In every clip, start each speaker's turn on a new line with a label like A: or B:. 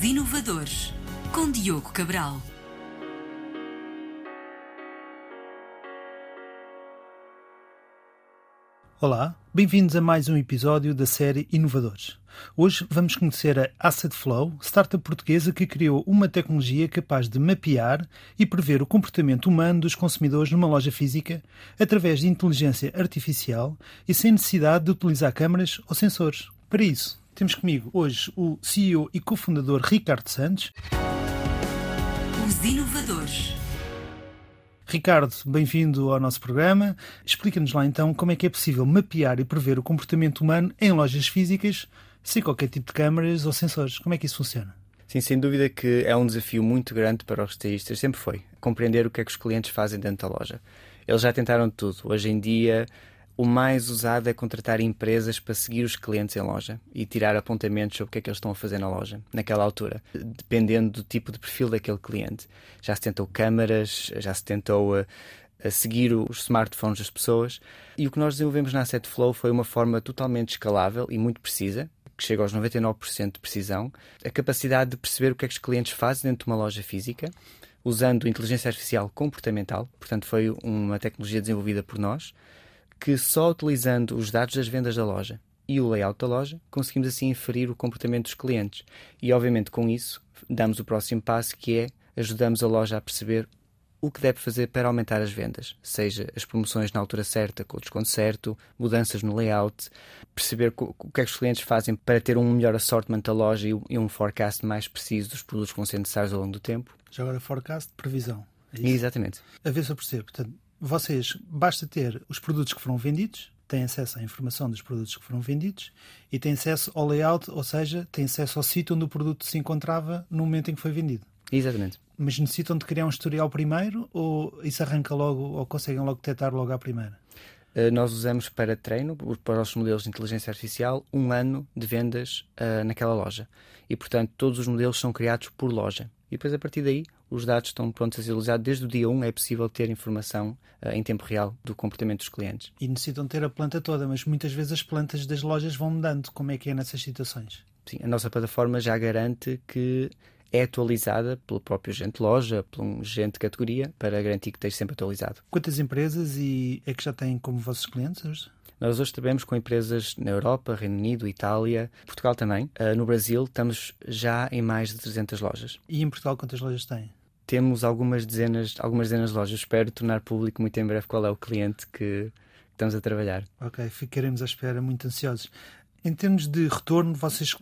A: Os Inovadores, com Diogo Cabral.
B: Olá, bem-vindos a mais um episódio da série Inovadores. Hoje vamos conhecer a Asset Flow, startup portuguesa que criou uma tecnologia capaz de mapear e prever o comportamento humano dos consumidores numa loja física através de inteligência artificial e sem necessidade de utilizar câmaras ou sensores. Para isso, temos comigo hoje o CEO e cofundador Ricardo Santos.
A: Os Inovadores.
B: Ricardo, bem-vindo ao nosso programa. Explica-nos lá então como é que é possível mapear e prever o comportamento humano em lojas físicas sem qualquer tipo de câmaras ou sensores. Como é que isso funciona?
C: Sim, sem dúvida que é um desafio muito grande para os stylistas, sempre foi, compreender o que é que os clientes fazem dentro da loja. Eles já tentaram tudo. Hoje em dia, o mais usado é contratar empresas para seguir os clientes em loja e tirar apontamentos sobre o que é que eles estão a fazer na loja, naquela altura, dependendo do tipo de perfil daquele cliente. Já se tentou câmaras, já se tentou a, eh, a seguir os smartphones das pessoas e o que nós desenvolvemos na Asset Flow foi uma forma totalmente escalável e muito precisa, que chega aos 99% de precisão, a capacidade de perceber o que é que os clientes fazem dentro de uma loja física, usando inteligência artificial comportamental, portanto foi uma tecnologia desenvolvida por nós, que só utilizando os dados das vendas da loja e o layout da loja, conseguimos assim inferir o comportamento dos clientes. E, obviamente, com isso, damos o próximo passo que é ajudamos a loja a perceber o que deve fazer para aumentar as vendas, seja as promoções na altura certa, com o desconto certo, mudanças no layout, perceber o que é que os clientes fazem para ter um melhor assortment da loja e um forecast mais preciso dos produtos que vão ser necessários ao longo do tempo.
B: Já agora, forecast, previsão.
C: É Exatamente.
B: A ver se eu percebo. Portanto, vocês, basta ter os produtos que foram vendidos, têm acesso à informação dos produtos que foram vendidos e têm acesso ao layout, ou seja, têm acesso ao sítio onde o produto se encontrava no momento em que foi vendido.
C: Exatamente.
B: Mas necessitam de criar um historial primeiro ou isso arranca logo ou conseguem logo detectar logo à primeira?
C: Uh, nós usamos para treino, para os modelos de inteligência artificial, um ano de vendas uh, naquela loja. E, portanto, todos os modelos são criados por loja. E depois, a partir daí, os dados estão prontos a ser utilizados. Desde o dia 1 é possível ter informação uh, em tempo real do comportamento dos clientes.
B: E necessitam ter a planta toda, mas muitas vezes as plantas das lojas vão mudando. Como é que é nessas situações?
C: Sim, a nossa plataforma já garante que é atualizada pelo próprio agente de loja, por um agente de categoria, para garantir que esteja sempre atualizado.
B: Quantas empresas e é que já têm como vossos clientes hoje?
C: Nós hoje trabalhamos com empresas na Europa, Reino Unido, Itália, Portugal também. Uh, no Brasil estamos já em mais de 300 lojas.
B: E em Portugal quantas lojas têm?
C: Temos algumas dezenas, algumas dezenas de lojas. Espero tornar público muito em breve qual é o cliente que estamos a trabalhar.
B: Ok, ficaremos à espera, muito ansiosos. Em termos de retorno, vocês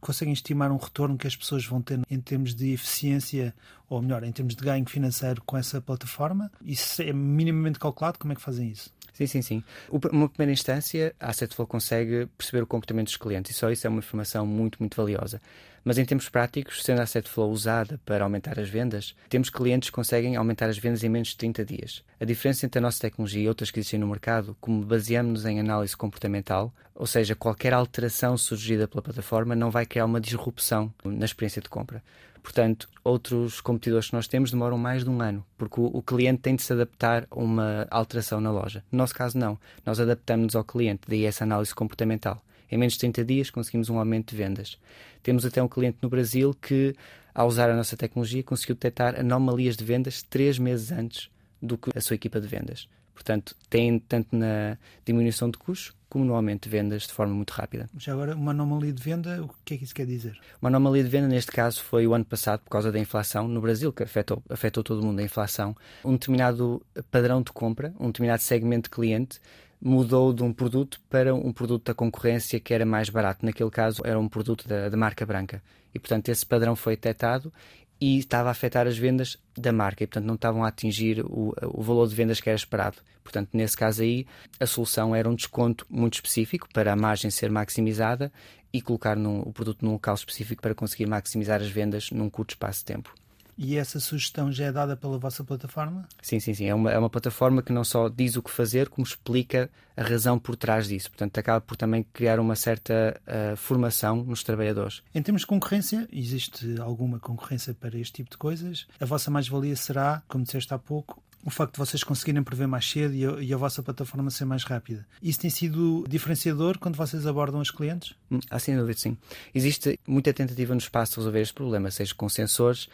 B: conseguem estimar um retorno que as pessoas vão ter em termos de eficiência, ou melhor, em termos de ganho financeiro com essa plataforma? Isso é minimamente calculado? Como é que fazem isso?
C: Sim, sim, sim. Uma primeira instância, a Assetflow consegue perceber o comportamento dos clientes e só isso é uma informação muito, muito valiosa. Mas em termos práticos, sendo a Assetflow usada para aumentar as vendas, temos clientes que conseguem aumentar as vendas em menos de 30 dias. A diferença entre a nossa tecnologia e outras que existem no mercado, como baseamos-nos em análise comportamental, ou seja, qualquer alteração surgida pela plataforma não vai criar uma disrupção na experiência de compra. Portanto, outros competidores que nós temos demoram mais de um ano, porque o, o, cliente tem de se adaptar a uma alteração na loja. No nosso caso, não. Nós adaptamos-nos ao cliente, daí essa análise comportamental. Em menos de 30 dias conseguimos um aumento de vendas. Temos até um cliente no Brasil que, ao usar a nossa tecnologia, conseguiu detectar anomalias de vendas três meses antes do que a sua equipa de vendas. Portanto, tem tanto na diminuição de custos como no aumento de vendas de forma muito rápida.
B: Já agora, uma anomalia de venda, o que é que isso quer dizer?
C: Uma anomalia de venda, neste caso, foi o ano passado, por causa da inflação no Brasil, que afetou, afetou todo o mundo a inflação. Um determinado padrão de compra, um determinado segmento de cliente mudou de um produto para um produto da concorrência que era mais barato. Naquele caso, era um produto da, da marca branca. E, portanto, esse padrão foi detectado e estava a afetar as vendas da marca e, portanto, não estavam a atingir o, o valor de vendas que era esperado. Portanto, nesse caso aí, a solução era um desconto muito específico para a margem ser maximizada e colocar no, o produto num local específico para conseguir maximizar as vendas num curto espaço de tempo.
B: E essa sugestão já é dada pela vossa plataforma?
C: Sim, sim, sim. É uma, é uma plataforma que não só diz o que fazer, como explica a razão por trás disso. Portanto, acaba por também criar uma certa uh, formação nos trabalhadores.
B: Em termos de concorrência, existe alguma concorrência para este tipo de coisas? A vossa mais-valia será, como disseste há pouco, o facto de vocês conseguirem prever mais cedo e a, e a, vossa plataforma ser mais rápida. Isso tem sido diferenciador quando vocês abordam os clientes?
C: Ah, sem dúvida, sim. Existe muita tentativa no espaço de resolver este problema, seja com sensores,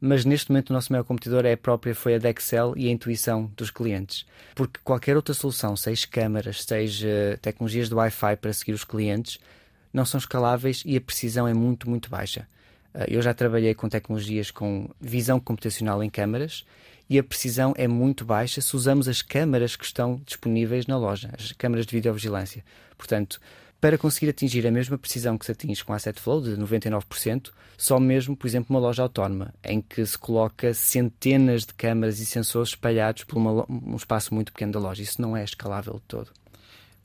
C: mas neste momento o nosso maior competidor é a própria foi a Dexel e a intuição dos clientes. Porque qualquer outra solução, seja câmaras, seja tecnologias de Wi-Fi para seguir os clientes, não são escaláveis e a precisão é muito, muito baixa. Ah, eu já trabalhei com tecnologias com visão computacional em câmaras e a precisão é muito baixa se usamos as câmaras que estão disponíveis na loja, as câmaras de videovigilância. Portanto, para conseguir atingir a mesma precisão que se atinge com Asset Flow, de 99%, só mesmo, por exemplo, uma loja autónoma, em que se coloca centenas de câmaras e sensores espalhados por uma, um espaço muito pequeno da loja. Isso não é escalável de todo.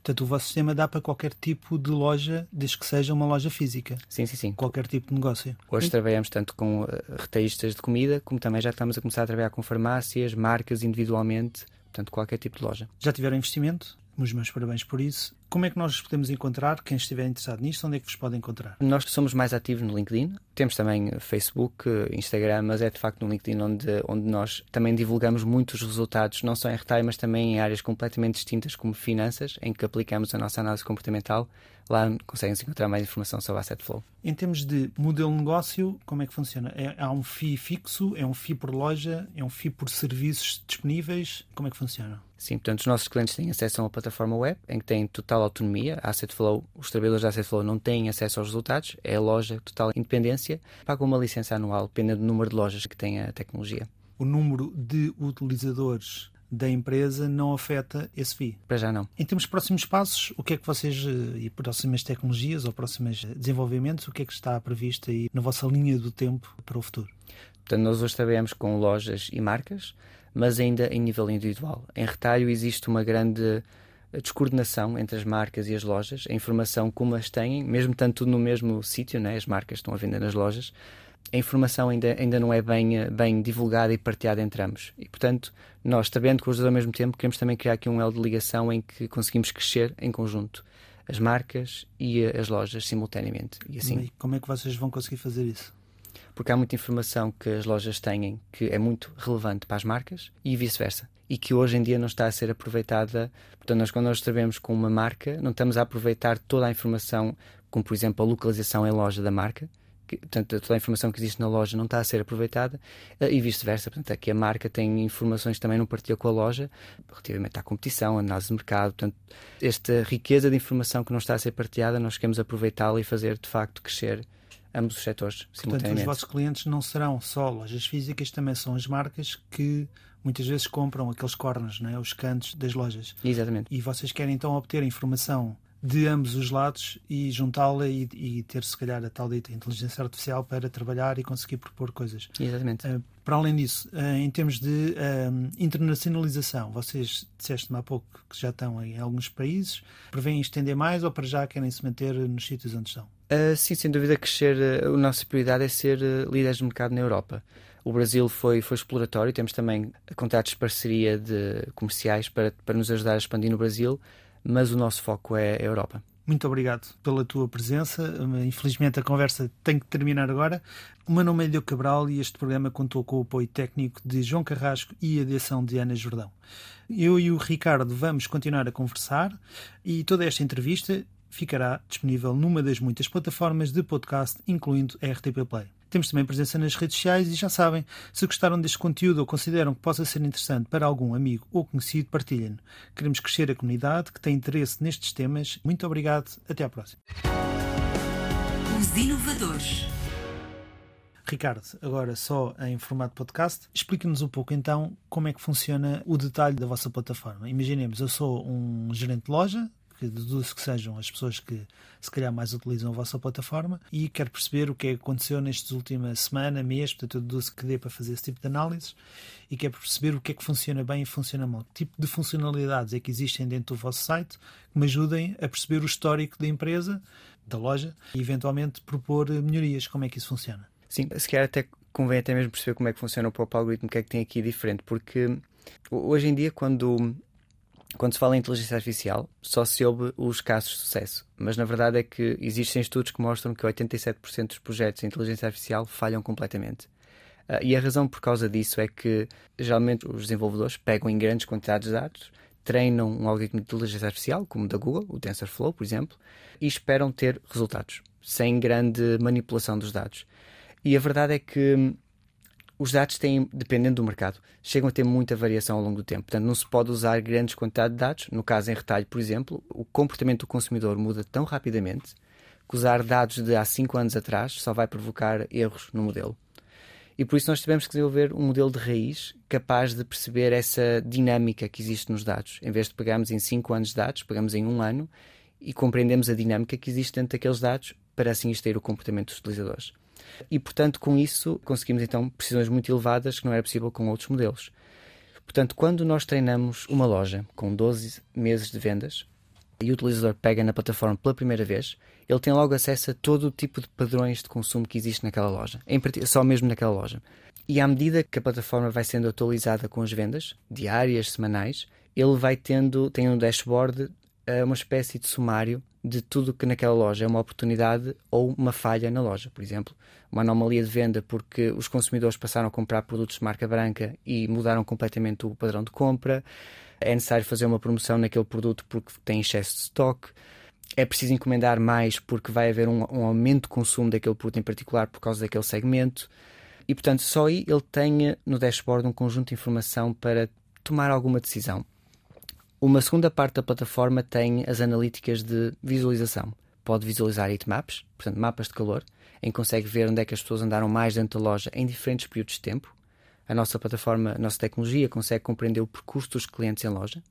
B: Portanto, o vosso sistema dá para qualquer tipo de loja, desde que seja uma loja física.
C: Sim, sim, sim.
B: Qualquer tipo de negócio.
C: Hoje e... trabalhamos tanto com eh, retalhistas de comida, como também já estamos a começar a trabalhar com farmácias, marcas individualmente, portanto, qualquer tipo de loja.
B: Já tiveram investimento? Os meus parabéns por isso. Como é que nós podemos encontrar? Quem estiver interessado nisto, onde é que vos pode encontrar?
C: Nós somos mais ativos no LinkedIn. Temos também Facebook, Instagram, mas é de facto no LinkedIn onde, onde nós também divulgamos muitos resultados, não só em retalho, mas também em áreas completamente distintas, como finanças, em que aplicamos a nossa análise comportamental. Lá conseguem-se encontrar mais informação sobre a Asset Flow.
B: Em termos de modelo de negócio, como é que funciona? É, há um FII fixo? É um FII por loja? É um FII por serviços disponíveis? Como é que funciona?
C: Sim, portanto, os nossos clientes têm acesso a uma plataforma web em que têm total autonomia. A Asset Flow, os trabalhadores da Asset Flow não têm acesso aos resultados, é a loja total independência. Pagam uma licença anual, dependendo do número de lojas que tem a tecnologia.
B: O número de utilizadores da empresa não afeta esse FII?
C: Para já não.
B: Em termos de próximos passos, o que é que vocês, eh, e próximas tecnologias ou próximos desenvolvimentos, o que é que está previsto aí na vossa linha do tempo para o futuro?
C: Portanto, nós hoje trabalhamos com lojas e marcas mas ainda em nível individual. Em retalho existe uma grande eh, descoordenação entre as marcas e as lojas, a informação como as têm, mesmo tanto no mesmo sítio, né? as marcas estão a vender nas lojas, a informação ainda, ainda não é bem, eh, bem divulgada e partilhada entre ambos. E, portanto, nós, sabendo com os dois ao mesmo tempo, queremos também criar aqui um elo de ligação em que conseguimos crescer em conjunto as marcas e as lojas simultaneamente. E assim. E
B: como é que vocês vão conseguir fazer isso?
C: porque há muita informação que as lojas têm que é muito relevante para as marcas e vice-versa. E que hoje em dia não está a ser aproveitada. Portanto, nós, quando nós trabalhamos com uma marca, não estamos a aproveitar toda a informação, como por exemplo a localização em loja da marca, que, portanto, toda a informação que existe na loja não está a ser aproveitada eh, e vice-versa. Portanto, aqui a marca tem informações que também não partilha com a loja relativamente à competição, análise de mercado. Portanto, esta riqueza de informação que não está a ser partilhada, nós queremos aproveitá-la e fazer de facto crescer ambos os setores
B: Portanto, os vossos clientes não serão só lojas físicas, também são as marcas que muitas vezes compram aqueles corners, não é? os cantos das lojas.
C: Exatamente.
B: E vocês querem então obter informação de ambos os lados e juntá-la e, e, ter, se calhar, a tal dita inteligência artificial para trabalhar e conseguir propor coisas.
C: Exatamente. Uh,
B: para além disso, uh, em termos de uh, internacionalização, vocês disseste-me há pouco que já estão em alguns países, prevêem estender mais ou para já querem se manter nos sítios onde estão?
C: Sim, sem dúvida, crescer. A nossa prioridade é ser líderes de mercado na Europa. O Brasil foi, foi exploratório, temos também contratos de parceria de comerciais para, para nos ajudar a expandir no Brasil, mas o nosso foco é a Europa.
B: Muito obrigado pela tua presença. Infelizmente a conversa tem que terminar agora. O meu nome é Diogo Cabral e este programa contou com o apoio técnico de João Carrasco e a direção de Ana Jordão. Eu e o Ricardo vamos continuar a conversar e toda esta entrevista ficará disponível numa das muitas plataformas de podcast, incluindo a RTP Play. Temos também presença nas redes sociais e já sabem, se gostaram deste conteúdo ou consideram que possa ser interessante para algum amigo ou conhecido, partilhem-no. Queremos crescer a comunidade que tem interesse nestes temas. Muito obrigado, até à próxima.
A: Os inovadores.
B: Ricardo, agora só em formato podcast, explique-nos um pouco então como é que funciona o detalhe da vossa plataforma. Imaginemos, eu sou um gerente de loja, que deduzo que sejam as pessoas que se calhar mais utilizam a vossa plataforma e quero perceber o que é que aconteceu nestes última semana, mês, portanto eu deduzo que dê para fazer esse tipo de análise e quero perceber o que é que funciona bem e funciona mal. Que tipo de funcionalidades é que existem dentro do vosso site que me ajudem a perceber o histórico da empresa, da loja e eventualmente propor melhorias. Como é que isso funciona?
C: Sim, se calhar até convém até mesmo perceber como é que funciona o próprio algoritmo, o que é que tem aqui diferente, porque hoje em dia quando quando se fala em inteligência artificial, só se ouve os casos de sucesso. Mas na verdade é que existem estudos que mostram que 87% dos projetos de inteligência artificial falham completamente. Uh, e a razão por causa disso é que geralmente os desenvolvedores pegam em grandes quantidades de dados, treinam um algoritmo de inteligência artificial, como da Google, o TensorFlow, por exemplo, e esperam ter resultados, sem grande manipulação dos dados. E a verdade é que os dados têm, dependendo do mercado, chegam a ter muita variação ao longo do tempo. Portanto, não se pode usar grandes quantidades de dados. No caso em retalho, por exemplo, o comportamento do consumidor muda tão rapidamente que usar dados de há 5 anos atrás só vai provocar erros no modelo. E por isso nós tivemos que desenvolver um modelo de raiz capaz de perceber essa dinâmica que existe nos dados. Em vez de pegarmos em 5 anos de dados, pegamos em um ano e compreendemos a dinâmica que existe dentro daqueles dados para assim extrair o comportamento dos utilizadores. E, portanto, com isso conseguimos então precisões muito elevadas que não era possível com outros modelos. Portanto, quando nós treinamos uma loja com 12 meses de vendas e o utilizador pega na plataforma pela primeira vez, ele tem logo acesso a todo o tipo de padrões de consumo que existe naquela loja, em, só mesmo naquela loja. E à medida que a plataforma vai sendo atualizada com as vendas, diárias, semanais, ele vai tendo, tem um dashboard, eh, uma espécie de sumário de tudo que naquela loja é uma oportunidade ou uma falha na loja. Por exemplo, uma anomalia de venda porque os consumidores passaram a comprar produtos de marca branca e mudaram completamente o padrão de compra. É necessário fazer uma promoção naquele produto porque tem excesso de stock é preciso encomendar mais porque vai haver um, um, aumento de consumo daquele produto em particular por causa daquele segmento. E, portanto, só aí ele tenha no dashboard um conjunto de informação para tomar alguma decisão. Uma segunda parte da plataforma tem as analíticas de visualização. Pode visualizar heatmaps, portanto, mapas de calor, em que consegue ver onde é que as pessoas andaram mais dentro da loja em diferentes períodos de tempo. A nossa plataforma, a nossa tecnologia consegue compreender o percurso dos clientes em loja.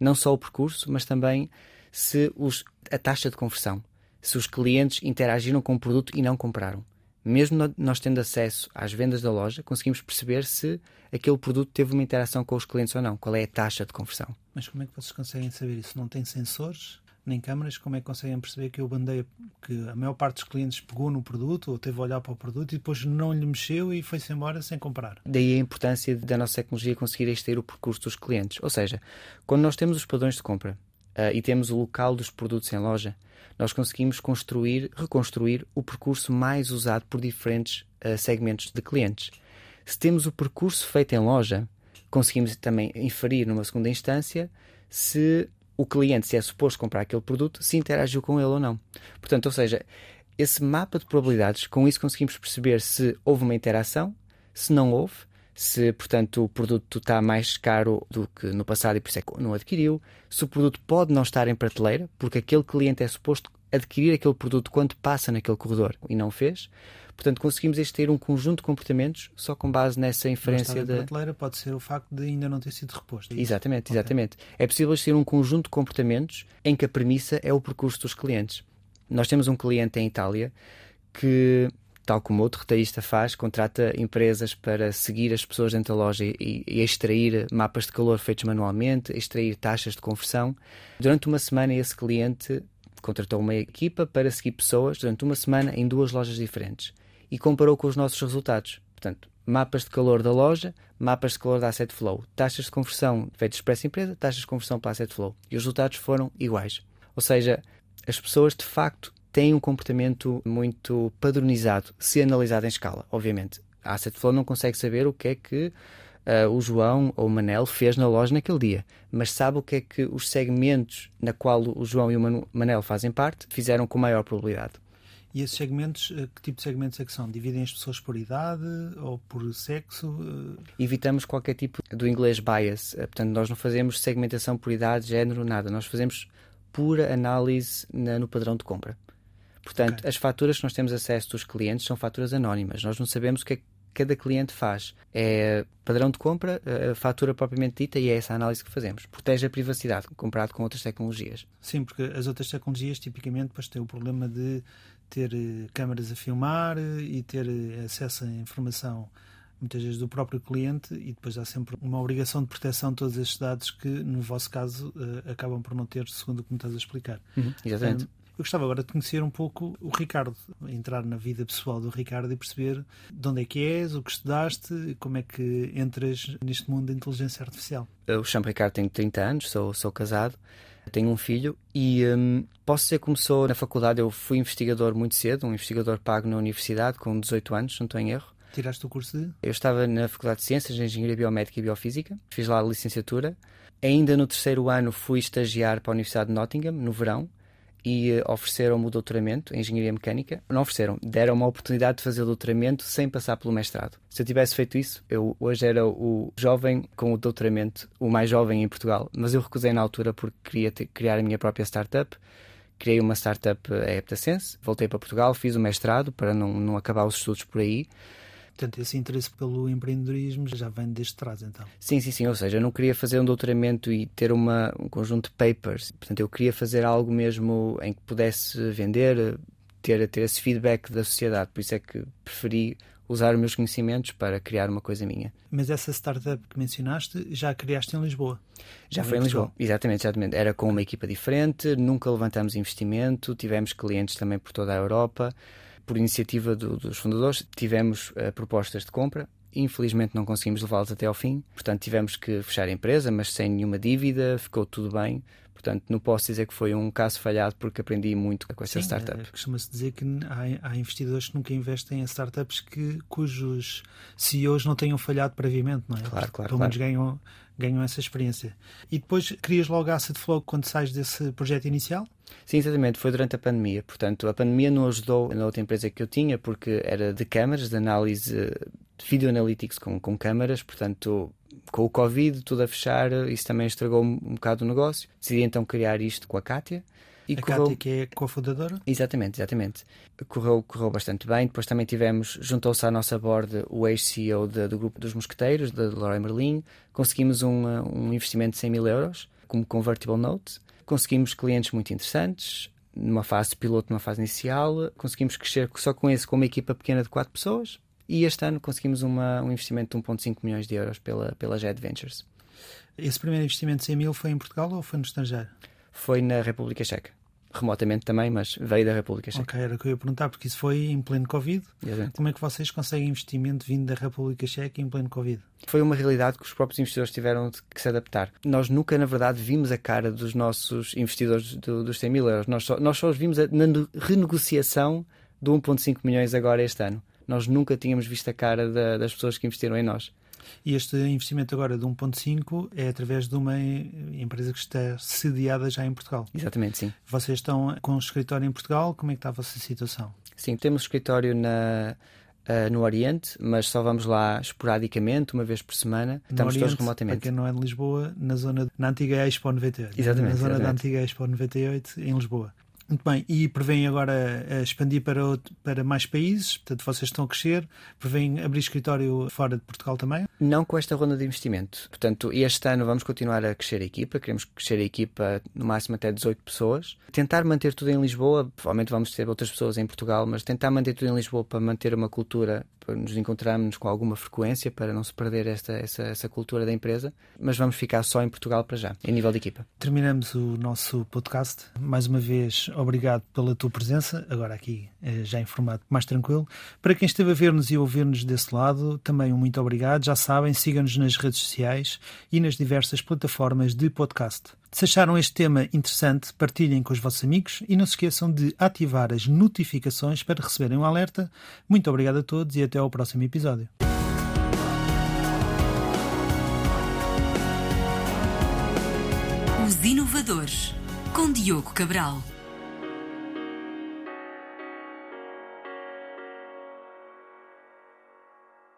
C: Não só o percurso, mas também se os, a taxa de conversão, se os clientes interagiram com o produto e não compraram. Mesmo nós tendo acesso às vendas da loja, conseguimos perceber se aquele produto teve uma interação com os clientes ou não, qual é a taxa de conversão.
B: Mas como é que vocês conseguem saber isso? Não tem sensores? nem câmaras, como é que conseguem perceber que eu bandei que a maior parte dos clientes pegou no produto ou teve a olhar para o produto e depois não lhe mexeu e foi-se embora sem comprar?
C: Daí a importância da nossa tecnologia conseguir extrair o percurso dos clientes. Ou seja, quando nós temos os padrões de compra uh, e temos o local dos produtos em loja, nós conseguimos construir, reconstruir o percurso mais usado por diferentes uh, segmentos de clientes. Se temos o percurso feito em loja, conseguimos também inferir numa segunda instância se o cliente, se é suposto comprar aquele produto, se interagiu com ele ou não. Portanto, ou seja, esse mapa de probabilidades, com isso conseguimos perceber se houve uma interação, se não houve, se, portanto, o produto está mais caro do que no passado e por isso é que não adquiriu, se o produto pode não estar em prateleira, porque aquele cliente é suposto adquirir aquele produto quando passa naquele corredor e não fez. Portanto, conseguimos ter um conjunto de comportamentos só com base nessa inferência
B: da. prateleira pode ser o facto de ainda não ter sido reposto.
C: É exatamente, exatamente. Okay. É possível ter um conjunto de comportamentos em que a premissa é o percurso dos clientes. Nós temos um cliente em Itália que tal como outro retalhista faz, contrata empresas para seguir as pessoas dentro da loja e, e, extrair mapas de calor feitos manualmente, extrair taxas de conversão. Durante uma semana, esse cliente contratou uma equipa para seguir pessoas durante uma semana em duas lojas diferentes e comparou com os nossos resultados. Portanto, mapas de calor da loja, mapas de calor da Asset Flow, taxas de conversão feitas para essa empresa, taxas de conversão para a Asset Flow. E os resultados foram iguais. Ou seja, as pessoas de facto têm um comportamento muito padronizado, se analisado em escala, obviamente. A Asset Flow não consegue saber o que é que uh, o João ou o Manel fez na loja naquele dia, mas sabe o que é que os segmentos na qual o João e o Manel fazem parte fizeram com maior probabilidade.
B: E esses segmentos, eh, que tipo de segmentos é que são? Dividem as pessoas por idade ou por sexo?
C: Evitamos qualquer tipo do inglês bias. Portanto, nós não fazemos segmentação por idade, género, nada. Nós fazemos pura análise na, no padrão de compra. Portanto, okay. as faturas que nós temos acesso dos clientes são faturas anónimas. Nós não sabemos o que é que cada cliente faz. É padrão de compra, a fatura propriamente dita e é essa análise que fazemos. Protege a privacidade comparado com outras tecnologias.
B: Sim, porque as outras tecnologias tipicamente depois têm o problema de ter eh, câmaras a filmar eh, e ter eh, acesso à informação muitas vezes do próprio cliente e depois há sempre uma obrigação de proteção de todos estes dados que no vosso caso acabam por não ter segundo o que me estás a explicar.
C: Uhum, exatamente. Um,
B: eu gostava agora de conhecer um pouco o Ricardo, entrar na vida pessoal do Ricardo e perceber de onde é que és, o que estudaste e como é que entras neste mundo da inteligência artificial.
C: Eu chamo Ricardo, tenho 30 anos, sou, sou casado, tenho um filho e hum, posso dizer que começou na faculdade. Eu fui investigador muito cedo, um investigador pago na universidade com 18 anos, não estou em erro.
B: Tiraste o curso de?
C: Eu estava na Faculdade de Ciências, de Engenharia Biomédica e Biofísica, fiz lá a licenciatura. Ainda no terceiro ano fui estagiar para a Universidade de Nottingham, no verão, e uh, ofereceram-me o doutoramento em Engenharia Mecânica. Não ofereceram, deram uma oportunidade de fazer o doutoramento sem passar pelo mestrado. Se eu tivesse feito isso, eu hoje era o jovem com o doutoramento, o mais jovem em Portugal, mas eu recusei na altura porque queria ter, criar a minha própria startup. Criei uma startup a Eptacense, voltei para Portugal, fiz o mestrado para não, não acabar os estudos por aí.
B: Portanto, esse interesse pelo empreendedorismo já vem desde trás, então.
C: Sim, sim, sim. Ou seja, eu não queria fazer um doutoramento e ter uma, um conjunto de papers. Portanto, eu queria fazer algo mesmo em que pudesse vender, ter, ter esse feedback da sociedade. Por isso é que preferi usar os meus conhecimentos para criar uma coisa minha.
B: Mas essa startup que mencionaste já criaste em Lisboa?
C: Já foi em Lisboa, exatamente, exatamente. Era com uma equipa diferente, nunca levantamos investimento, tivemos clientes também por toda a Europa por iniciativa do, dos fundadores, tivemos uh, propostas de compra. Infelizmente não conseguimos levá-las até ao fim, portanto tivemos que fechar a empresa, mas sem nenhuma dívida, ficou tudo bem. Portanto, não posso dizer que foi um caso falhado porque aprendi muito com essa
B: Sim,
C: startup.
B: É, Costuma-se dizer que há, há, investidores que nunca investem em startups que, cujos CEOs não tenham falhado previamente, não é?
C: Claro, claro.
B: Pelo
C: menos
B: claro. ganham, ganham essa experiência. E depois crias logo a Asset Flow quando sais desse projeto inicial?
C: Sim, exatamente. Foi durante a pandemia. Portanto, a pandemia não ajudou na outra empresa que eu tinha porque era de câmaras, de análise de video analytics com, com câmaras. Portanto, com o Covid, tudo a fechar, isso também estragou um bocado o negócio. Decidi então criar isto com a Kátia.
B: E a correu... Que é cofundadora?
C: Exatamente, exatamente. Correu, correu bastante bem. Depois também tivemos, juntou-se à nossa board o ex-CEO do grupo dos mosqueteiros, da Leroy Merlin. Conseguimos um, um investimento de 100 mil euros como convertible note. Conseguimos clientes muito interessantes, numa fase piloto, numa fase inicial. Conseguimos crescer só com esse, com uma equipa pequena de quatro pessoas. E este ano conseguimos uma, um investimento de 1,5 milhões de euros pela, pela Jet Ventures.
B: Esse primeiro investimento de 100 mil foi em Portugal ou foi no estrangeiro?
C: Foi na República Checa. Remotamente também, mas veio da República Checa.
B: Ok, era o que eu ia perguntar, porque isso foi em pleno Covid.
C: Exatamente.
B: Como é que vocês conseguem investimento vindo da República Checa em pleno Covid?
C: Foi uma realidade que os próprios investidores tiveram que se adaptar. Nós nunca, na verdade, vimos a cara dos nossos investidores do, dos 100 mil euros. Nós só, nós só os vimos na renegociação do 1,5 milhões agora este ano. Nós nunca tínhamos visto a cara da, das pessoas que investiram em nós.
B: E este investimento agora de 1.5 é através de uma empresa que está sediada já em Portugal.
C: Exatamente, sim.
B: Vocês estão com um escritório em Portugal, como é que está a vossa situação?
C: Sim, temos escritório na, uh, no Oriente, mas só vamos lá esporadicamente, uma vez por semana.
B: No
C: Estamos
B: Oriente,
C: todos remotamente.
B: Para quem não é de Lisboa, na zona na antiga Expo 98.
C: Exatamente.
B: Na zona
C: exatamente.
B: da antiga Expo 98, em Lisboa. Muito bem, e prevêem agora expandir para, outro, para mais países, portanto vocês estão a crescer, prevêem abrir escritório fora de Portugal também?
C: Não com esta ronda de investimento. Portanto, este ano vamos continuar a crescer a equipa, queremos crescer a equipa no máximo até 18 pessoas. Tentar manter tudo em Lisboa, provavelmente vamos ter outras pessoas em Portugal, mas tentar manter tudo em Lisboa para manter uma cultura, nos encontrarmos com alguma frequência, para não se perder esta, essa, essa cultura da empresa, mas vamos ficar só em Portugal para já, em nível de equipa.
B: Terminamos o nosso podcast. Mais uma vez, obrigado pela tua presença, agora aqui já em formato mais tranquilo. Para quem esteve a ver-nos e ouvir-nos desse lado, também um muito obrigado. Já sabem, sigam-nos nas redes sociais e nas diversas plataformas de podcast. Se acharam este tema interessante, partilhem com os vossos amigos e não se esqueçam de ativar as notificações para receberem um alerta. Muito obrigado a todos e até ao próximo episódio.
A: Os Inovadores, com Diogo Cabral.